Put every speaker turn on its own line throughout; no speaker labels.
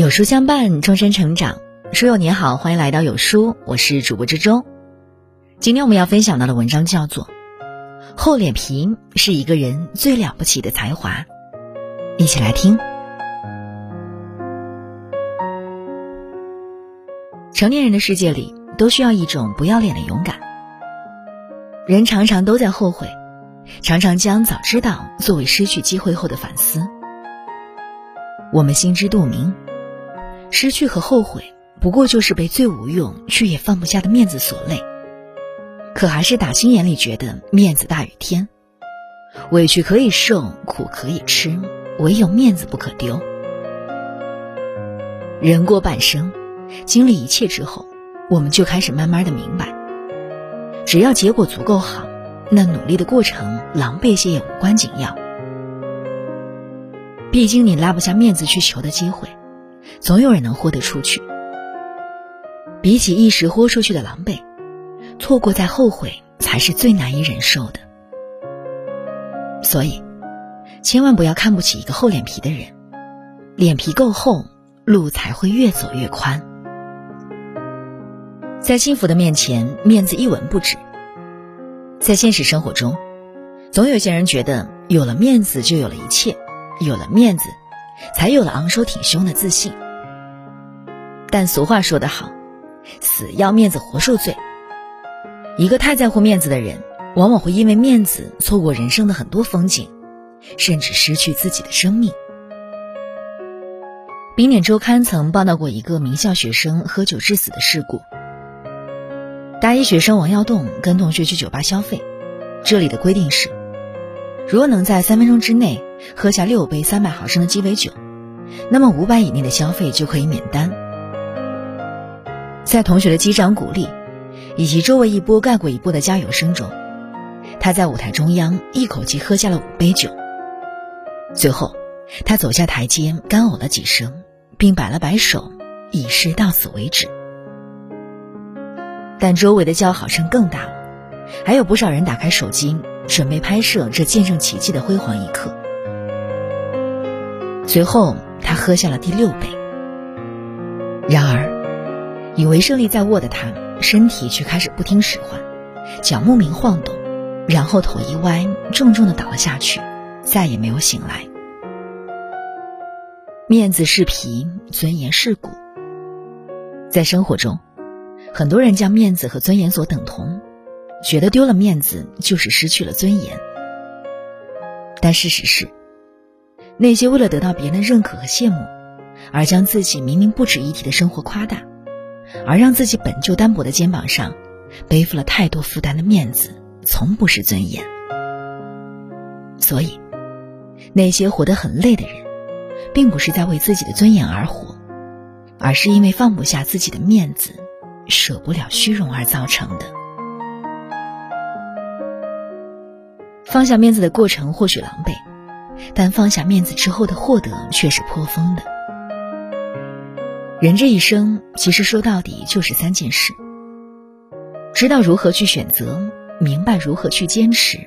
有书相伴，终身成长。书友你好，欢迎来到有书，我是主播之舟。今天我们要分享到的文章叫做《厚脸皮是一个人最了不起的才华》，一起来听。成年人的世界里，都需要一种不要脸的勇敢。人常常都在后悔，常常将早知道作为失去机会后的反思。我们心知肚明。失去和后悔，不过就是被最无用却也放不下的面子所累。可还是打心眼里觉得面子大于天，委屈可以受，苦可以吃，唯有面子不可丢。人过半生，经历一切之后，我们就开始慢慢的明白，只要结果足够好，那努力的过程狼狈些也无关紧要。毕竟你拉不下面子去求的机会。总有人能豁得出去。比起一时豁出去的狼狈，错过再后悔才是最难以忍受的。所以，千万不要看不起一个厚脸皮的人，脸皮够厚，路才会越走越宽。在幸福的面前，面子一文不值。在现实生活中，总有些人觉得有了面子就有了一切，有了面子，才有了昂首挺胸的自信。但俗话说得好，死要面子活受罪。一个太在乎面子的人，往往会因为面子错过人生的很多风景，甚至失去自己的生命。冰点周刊曾报道过一个名校学生喝酒致死的事故。大一学生王耀栋跟同学去酒吧消费，这里的规定是，如果能在三分钟之内喝下六杯三百毫升的鸡尾酒，那么五百以内的消费就可以免单。在同学的击掌鼓励，以及周围一波盖过一波的加油声中，他在舞台中央一口气喝下了五杯酒。最后，他走下台阶，干呕了几声，并摆了摆手，以示到此为止。但周围的叫好声更大了，还有不少人打开手机准备拍摄这见证奇迹的辉煌一刻。随后，他喝下了第六杯。然而。以为胜利在握的他，身体却开始不听使唤，脚莫名晃动，然后头一歪，重重的倒了下去，再也没有醒来。面子是皮，尊严是骨。在生活中，很多人将面子和尊严所等同，觉得丢了面子就是失去了尊严。但事实是，那些为了得到别人的认可和羡慕，而将自己明明不值一提的生活夸大。而让自己本就单薄的肩膀上背负了太多负担的面子，从不是尊严。所以，那些活得很累的人，并不是在为自己的尊严而活，而是因为放不下自己的面子，舍不了虚荣而造成的。放下面子的过程或许狼狈，但放下面子之后的获得却是颇丰的。人这一生，其实说到底就是三件事：知道如何去选择，明白如何去坚持，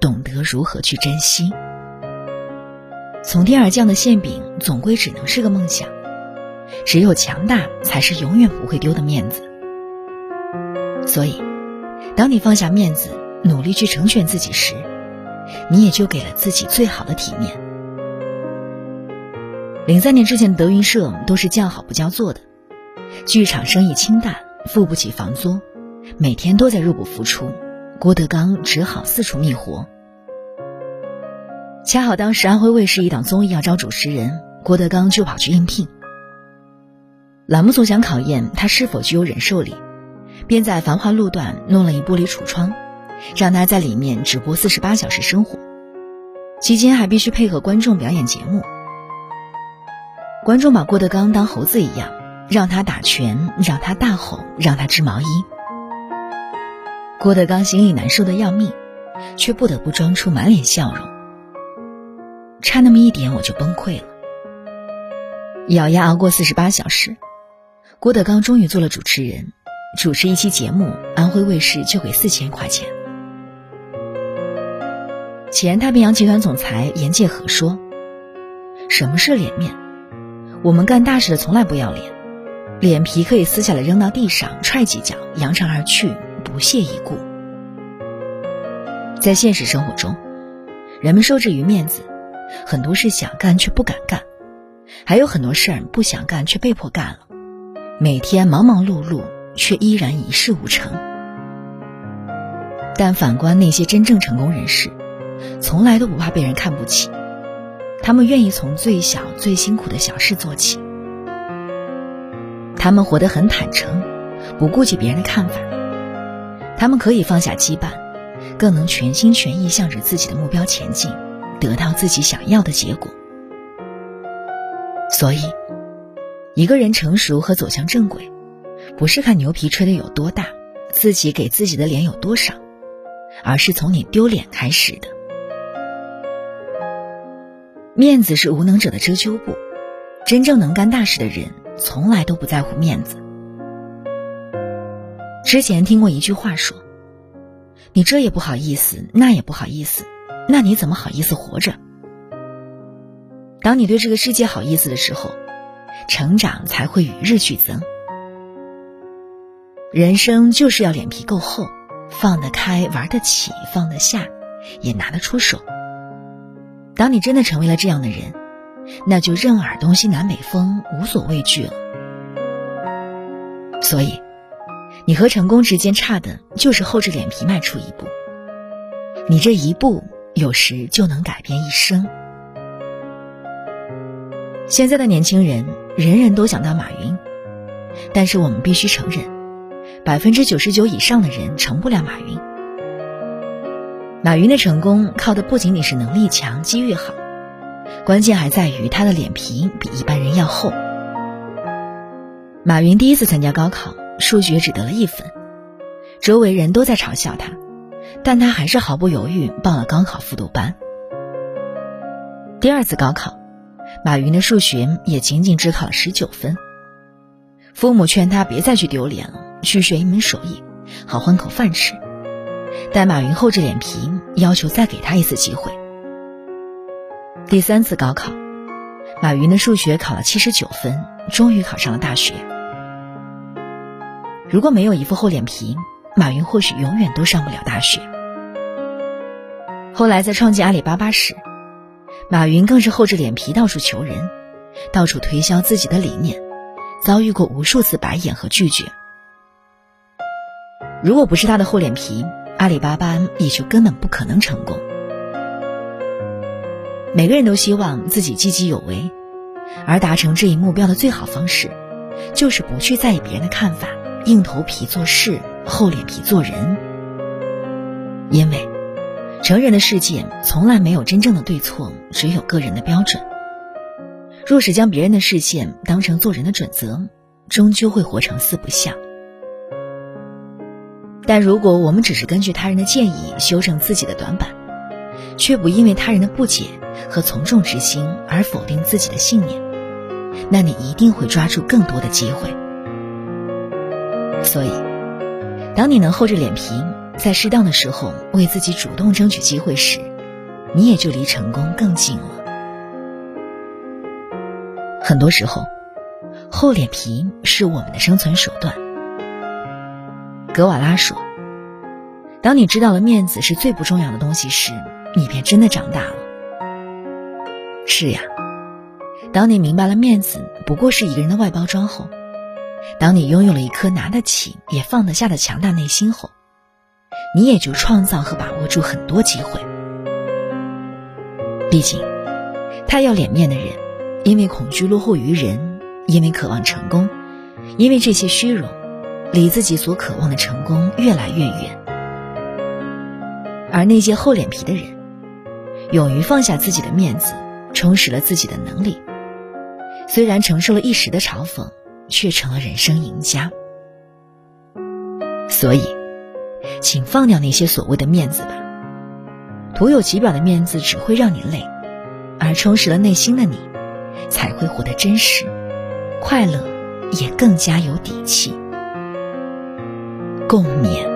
懂得如何去珍惜。从天而降的馅饼，总归只能是个梦想。只有强大，才是永远不会丢的面子。所以，当你放下面子，努力去成全自己时，你也就给了自己最好的体面。零三年之前的德云社都是叫好不叫座的，剧场生意清淡，付不起房租，每天都在入不敷出，郭德纲只好四处觅活。恰好当时安徽卫视一档综艺要招主持人，郭德纲就跑去应聘。栏目组想考验他是否具有忍受力，便在繁华路段弄了一玻璃橱窗，让他在里面直播四十八小时生活，期间还必须配合观众表演节目。观众把郭德纲当猴子一样，让他打拳，让他大吼，让他织毛衣。郭德纲心里难受的要命，却不得不装出满脸笑容。差那么一点，我就崩溃了。咬牙熬过四十八小时，郭德纲终于做了主持人，主持一期节目，安徽卫视就给四千块钱。前太平洋集团总裁严介和说：“什么是脸面？”我们干大事的从来不要脸，脸皮可以撕下来扔到地上踹几脚，扬长而去，不屑一顾。在现实生活中，人们受制于面子，很多事想干却不敢干，还有很多事儿不想干却被迫干了，每天忙忙碌碌却依然一事无成。但反观那些真正成功人士，从来都不怕被人看不起，他们愿意从最小最辛苦的小事做起，他们活得很坦诚，不顾及别人的看法，他们可以放下羁绊，更能全心全意向着自己的目标前进，得到自己想要的结果。所以，一个人成熟和走向正轨，不是看牛皮吹得有多大，自己给自己的脸有多少。而是从你丢脸开始的。面子是无能者的遮羞布，真正能干大事的人从来都不在乎面子。之前听过一句话说：“你这也不好意思，那也不好意思，那你怎么好意思活着？”当你对这个世界好意思的时候，成长才会与日俱增。人生就是要脸皮够厚。放得开，玩得起，放得下，也拿得出手。当你真的成为了这样的人，那就任尔东西南北风，无所畏惧了。所以，你和成功之间差的就是厚着脸皮迈出一步。你这一步，有时就能改变一生。现在的年轻人，人人都想当马云，但是我们必须承认。百分之九十九以上的人成不了马云。马云的成功靠的不仅仅是能力强、机遇好，关键还在于他的脸皮比一般人要厚。马云第一次参加高考，数学只得了一分，周围人都在嘲笑他，但他还是毫不犹豫报了高考复读班。第二次高考，马云的数学也仅仅只考了十九分，父母劝他别再去丢脸了。去学一门手艺，好换口饭吃。但马云厚着脸皮要求再给他一次机会。第三次高考，马云的数学考了七十九分，终于考上了大学。如果没有一副厚脸皮，马云或许永远都上不了大学。后来在创建阿里巴巴时，马云更是厚着脸皮到处求人，到处推销自己的理念，遭遇过无数次白眼和拒绝。如果不是他的厚脸皮，阿里巴巴也就根本不可能成功。每个人都希望自己积极有为，而达成这一目标的最好方式，就是不去在意别人的看法，硬头皮做事，厚脸皮做人。因为，成人的世界从来没有真正的对错，只有个人的标准。若是将别人的视线当成做人的准则，终究会活成四不像。但如果我们只是根据他人的建议修正自己的短板，却不因为他人的不解和从众之心而否定自己的信念，那你一定会抓住更多的机会。所以，当你能厚着脸皮，在适当的时候为自己主动争取机会时，你也就离成功更近了。很多时候，厚脸皮是我们的生存手段。格瓦拉说：“当你知道了面子是最不重要的东西时，你便真的长大了。”是呀，当你明白了面子不过是一个人的外包装后，当你拥有了一颗拿得起也放得下的强大内心后，你也就创造和把握住很多机会。毕竟，太要脸面的人，因为恐惧落后于人，因为渴望成功，因为这些虚荣。离自己所渴望的成功越来越远，而那些厚脸皮的人，勇于放下自己的面子，充实了自己的能力，虽然承受了一时的嘲讽，却成了人生赢家。所以，请放掉那些所谓的面子吧，徒有其表的面子只会让你累，而充实了内心的你，才会活得真实、快乐，也更加有底气。共勉。